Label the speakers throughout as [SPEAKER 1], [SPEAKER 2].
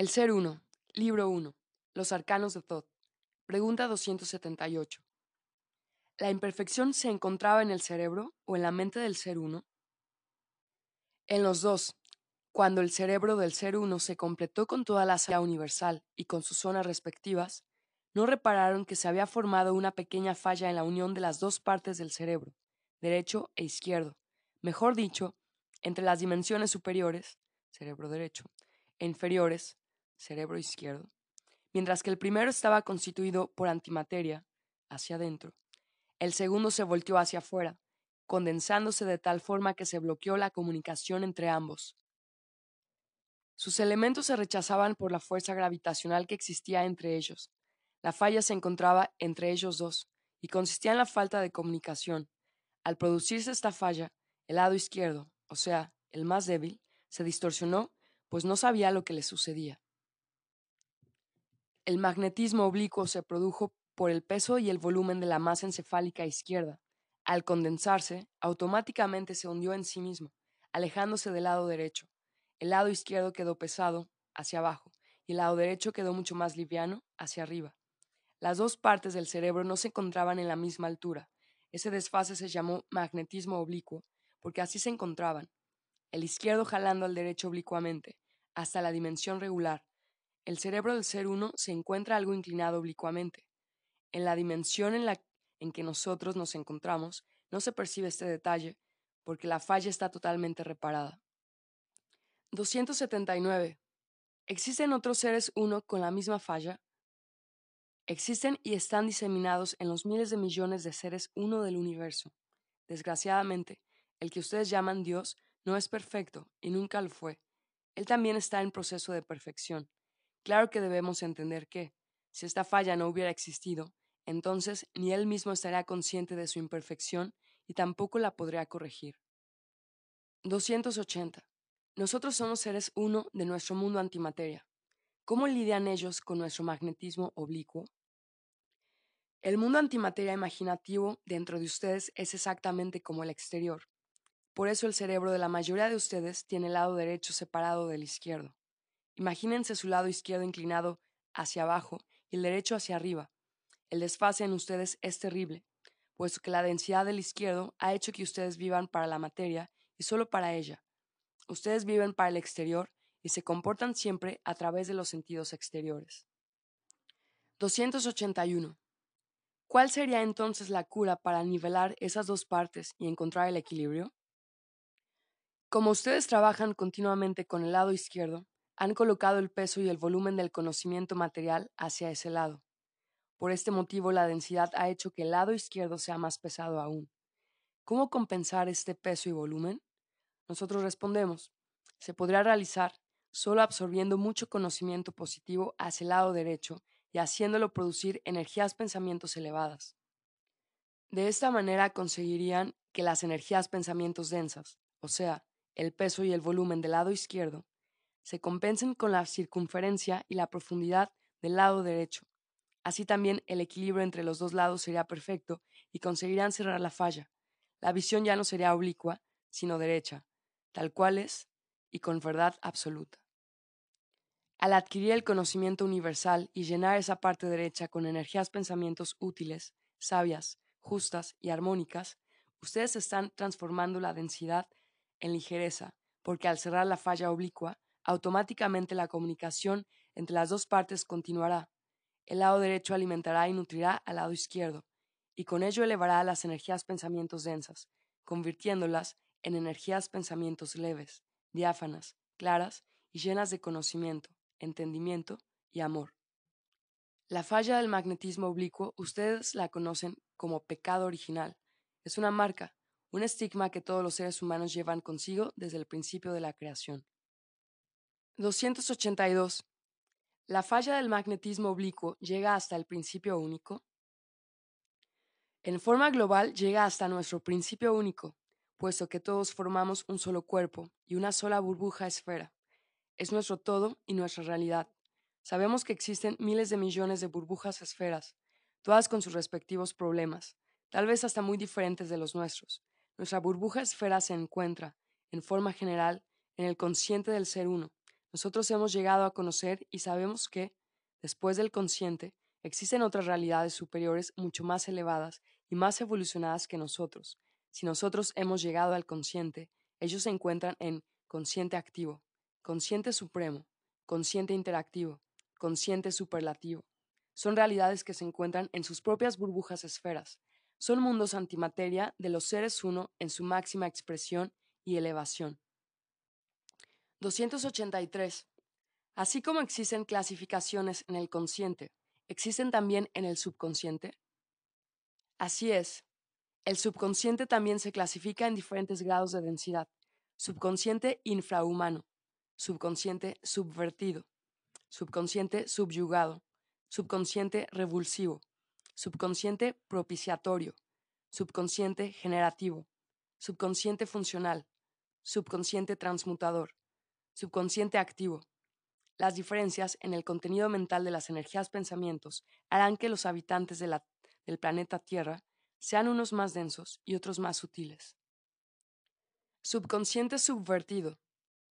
[SPEAKER 1] El Ser Uno, Libro 1, Los Arcanos de Thoth. Pregunta 278. ¿La imperfección se encontraba en el cerebro o en la mente del Ser Uno? En los dos. Cuando el cerebro del Ser Uno se completó con toda la sala universal y con sus zonas respectivas, no repararon que se había formado una pequeña falla en la unión de las dos partes del cerebro, derecho e izquierdo, mejor dicho, entre las dimensiones superiores, cerebro derecho, e inferiores, cerebro izquierdo, mientras que el primero estaba constituido por antimateria, hacia adentro, el segundo se volteó hacia afuera, condensándose de tal forma que se bloqueó la comunicación entre ambos. Sus elementos se rechazaban por la fuerza gravitacional que existía entre ellos. La falla se encontraba entre ellos dos, y consistía en la falta de comunicación. Al producirse esta falla, el lado izquierdo, o sea, el más débil, se distorsionó, pues no sabía lo que le sucedía. El magnetismo oblicuo se produjo por el peso y el volumen de la masa encefálica izquierda. Al condensarse, automáticamente se hundió en sí mismo, alejándose del lado derecho. El lado izquierdo quedó pesado, hacia abajo, y el lado derecho quedó mucho más liviano, hacia arriba. Las dos partes del cerebro no se encontraban en la misma altura. Ese desfase se llamó magnetismo oblicuo, porque así se encontraban, el izquierdo jalando al derecho oblicuamente, hasta la dimensión regular, el cerebro del ser uno se encuentra algo inclinado oblicuamente. En la dimensión en la en que nosotros nos encontramos, no se percibe este detalle, porque la falla está totalmente reparada. 279. ¿Existen otros seres uno con la misma falla? Existen y están diseminados en los miles de millones de seres uno del universo. Desgraciadamente, el que ustedes llaman Dios no es perfecto y nunca lo fue. Él también está en proceso de perfección. Claro que debemos entender que, si esta falla no hubiera existido, entonces ni él mismo estaría consciente de su imperfección y tampoco la podría corregir. 280. Nosotros somos seres uno de nuestro mundo antimateria. ¿Cómo lidian ellos con nuestro magnetismo oblicuo? El mundo antimateria imaginativo dentro de ustedes es exactamente como el exterior. Por eso el cerebro de la mayoría de ustedes tiene el lado derecho separado del izquierdo. Imagínense su lado izquierdo inclinado hacia abajo y el derecho hacia arriba. El desfase en ustedes es terrible, puesto que la densidad del izquierdo ha hecho que ustedes vivan para la materia y solo para ella. Ustedes viven para el exterior y se comportan siempre a través de los sentidos exteriores. 281. ¿Cuál sería entonces la cura para nivelar esas dos partes y encontrar el equilibrio? Como ustedes trabajan continuamente con el lado izquierdo, han colocado el peso y el volumen del conocimiento material hacia ese lado. Por este motivo, la densidad ha hecho que el lado izquierdo sea más pesado aún. ¿Cómo compensar este peso y volumen? Nosotros respondemos, se podrá realizar solo absorbiendo mucho conocimiento positivo hacia el lado derecho y haciéndolo producir energías pensamientos elevadas. De esta manera conseguirían que las energías pensamientos densas, o sea, el peso y el volumen del lado izquierdo, se compensen con la circunferencia y la profundidad del lado derecho. Así también el equilibrio entre los dos lados sería perfecto y conseguirán cerrar la falla. La visión ya no sería oblicua, sino derecha, tal cual es y con verdad absoluta. Al adquirir el conocimiento universal y llenar esa parte derecha con energías pensamientos útiles, sabias, justas y armónicas, ustedes están transformando la densidad en ligereza, porque al cerrar la falla oblicua, automáticamente la comunicación entre las dos partes continuará. El lado derecho alimentará y nutrirá al lado izquierdo, y con ello elevará las energías pensamientos densas, convirtiéndolas en energías pensamientos leves, diáfanas, claras y llenas de conocimiento, entendimiento y amor. La falla del magnetismo oblicuo ustedes la conocen como pecado original. Es una marca, un estigma que todos los seres humanos llevan consigo desde el principio de la creación. 282. ¿La falla del magnetismo oblicuo llega hasta el principio único? En forma global llega hasta nuestro principio único, puesto que todos formamos un solo cuerpo y una sola burbuja esfera. Es nuestro todo y nuestra realidad. Sabemos que existen miles de millones de burbujas esferas, todas con sus respectivos problemas, tal vez hasta muy diferentes de los nuestros. Nuestra burbuja esfera se encuentra, en forma general, en el consciente del ser uno, nosotros hemos llegado a conocer y sabemos que, después del consciente, existen otras realidades superiores mucho más elevadas y más evolucionadas que nosotros. Si nosotros hemos llegado al consciente, ellos se encuentran en consciente activo, consciente supremo, consciente interactivo, consciente superlativo. Son realidades que se encuentran en sus propias burbujas esferas. Son mundos antimateria de los seres uno en su máxima expresión y elevación. 283. Así como existen clasificaciones en el consciente, ¿existen también en el subconsciente? Así es. El subconsciente también se clasifica en diferentes grados de densidad. Subconsciente infrahumano, subconsciente subvertido, subconsciente subyugado, subconsciente revulsivo, subconsciente propiciatorio, subconsciente generativo, subconsciente funcional, subconsciente transmutador, subconsciente activo. Las diferencias en el contenido mental de las energías pensamientos harán que los habitantes del planeta Tierra sean unos más densos y otros más sutiles. Subconsciente subvertido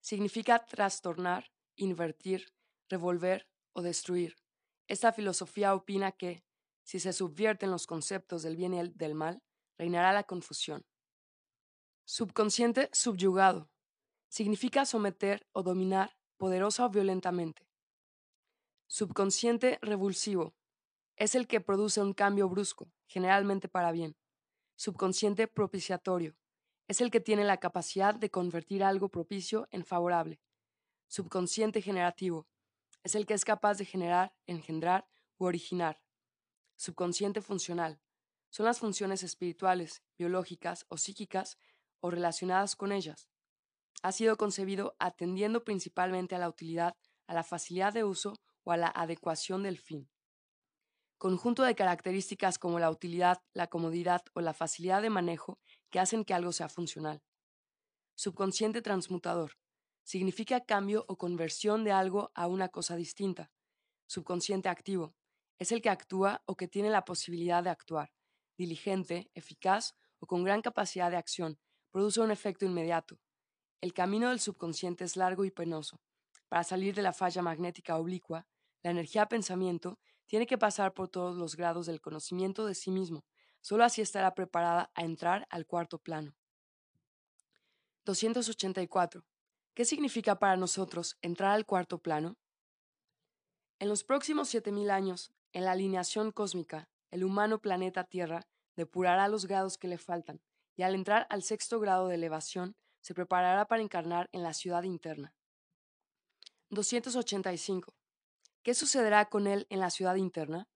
[SPEAKER 1] significa trastornar, invertir, revolver o destruir. Esta filosofía opina que, si se subvierten los conceptos del bien y del mal, reinará la confusión. Subconsciente subyugado significa someter o dominar poderosa o violentamente. Subconsciente revulsivo es el que produce un cambio brusco, generalmente para bien. Subconsciente propiciatorio es el que tiene la capacidad de convertir algo propicio en favorable. Subconsciente generativo es el que es capaz de generar, engendrar u originar. Subconsciente funcional son las funciones espirituales, biológicas o psíquicas o relacionadas con ellas ha sido concebido atendiendo principalmente a la utilidad, a la facilidad de uso o a la adecuación del fin. Conjunto de características como la utilidad, la comodidad o la facilidad de manejo que hacen que algo sea funcional. Subconsciente transmutador. Significa cambio o conversión de algo a una cosa distinta. Subconsciente activo. Es el que actúa o que tiene la posibilidad de actuar. Diligente, eficaz o con gran capacidad de acción. Produce un efecto inmediato. El camino del subconsciente es largo y penoso. Para salir de la falla magnética oblicua, la energía pensamiento tiene que pasar por todos los grados del conocimiento de sí mismo. Solo así estará preparada a entrar al cuarto plano. 284. ¿Qué significa para nosotros entrar al cuarto plano? En los próximos 7.000 años, en la alineación cósmica, el humano planeta Tierra depurará los grados que le faltan, y al entrar al sexto grado de elevación, se preparará para encarnar en la ciudad interna. 285. ¿Qué sucederá con él en la ciudad interna?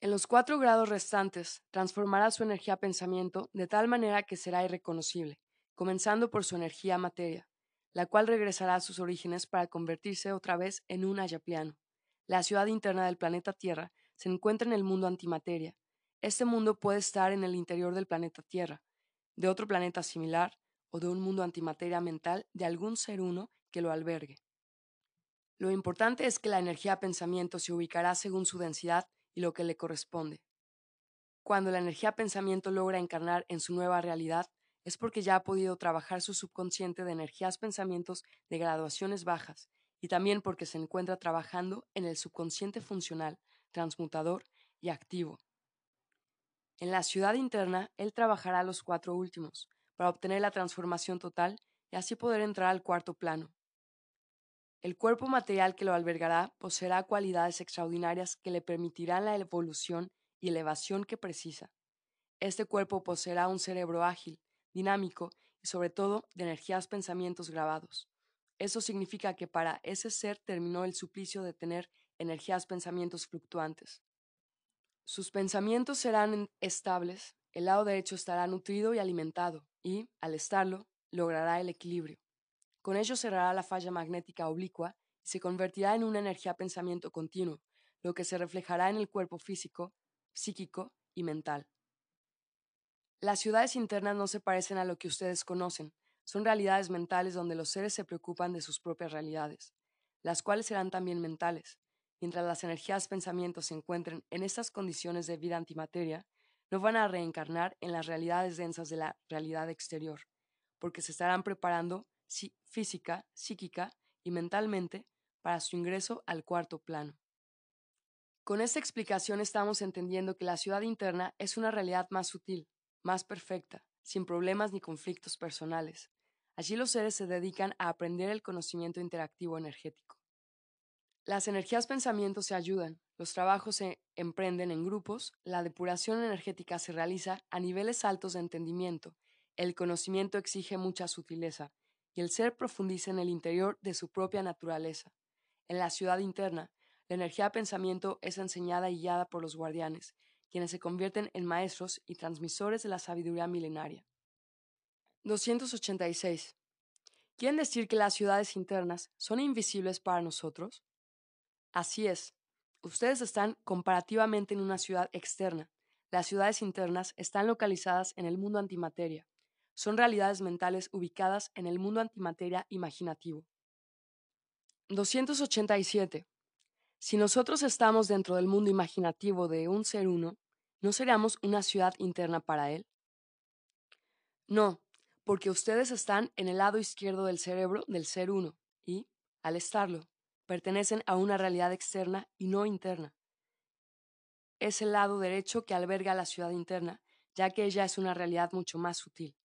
[SPEAKER 1] En los cuatro grados restantes, transformará su energía pensamiento de tal manera que será irreconocible, comenzando por su energía materia, la cual regresará a sus orígenes para convertirse otra vez en un ayapiano. La ciudad interna del planeta Tierra se encuentra en el mundo antimateria. Este mundo puede estar en el interior del planeta Tierra, de otro planeta similar, o de un mundo antimateria mental de algún ser uno que lo albergue. Lo importante es que la energía pensamiento se ubicará según su densidad y lo que le corresponde. Cuando la energía pensamiento logra encarnar en su nueva realidad, es porque ya ha podido trabajar su subconsciente de energías pensamientos de graduaciones bajas y también porque se encuentra trabajando en el subconsciente funcional, transmutador y activo. En la ciudad interna, él trabajará los cuatro últimos, para obtener la transformación total y así poder entrar al cuarto plano. El cuerpo material que lo albergará poseerá cualidades extraordinarias que le permitirán la evolución y elevación que precisa. Este cuerpo poseerá un cerebro ágil, dinámico y sobre todo de energías pensamientos grabados. Eso significa que para ese ser terminó el suplicio de tener energías pensamientos fluctuantes. Sus pensamientos serán estables, el lado derecho estará nutrido y alimentado, y, al estarlo, logrará el equilibrio. Con ello cerrará la falla magnética oblicua y se convertirá en una energía pensamiento continuo, lo que se reflejará en el cuerpo físico, psíquico y mental. Las ciudades internas no se parecen a lo que ustedes conocen, son realidades mentales donde los seres se preocupan de sus propias realidades, las cuales serán también mentales. Mientras las energías pensamientos se encuentren en estas condiciones de vida antimateria, no van a reencarnar en las realidades densas de la realidad exterior, porque se estarán preparando física, psíquica y mentalmente para su ingreso al cuarto plano. Con esta explicación estamos entendiendo que la ciudad interna es una realidad más sutil, más perfecta, sin problemas ni conflictos personales. Allí los seres se dedican a aprender el conocimiento interactivo energético. Las energías pensamiento se ayudan, los trabajos se emprenden en grupos, la depuración energética se realiza a niveles altos de entendimiento, el conocimiento exige mucha sutileza, y el ser profundiza en el interior de su propia naturaleza. En la ciudad interna, la energía pensamiento es enseñada y guiada por los guardianes, quienes se convierten en maestros y transmisores de la sabiduría milenaria. 286. ¿Quieren decir que las ciudades internas son invisibles para nosotros? Así es. Ustedes están comparativamente en una ciudad externa. Las ciudades internas están localizadas en el mundo antimateria. Son realidades mentales ubicadas en el mundo antimateria imaginativo. 287. Si nosotros estamos dentro del mundo imaginativo de un ser uno, ¿no seríamos una ciudad interna para él? No, porque ustedes están en el lado izquierdo del cerebro del ser uno y, al estarlo, pertenecen a una realidad externa y no interna. Es el lado derecho que alberga la ciudad interna, ya que ella es una realidad mucho más sutil.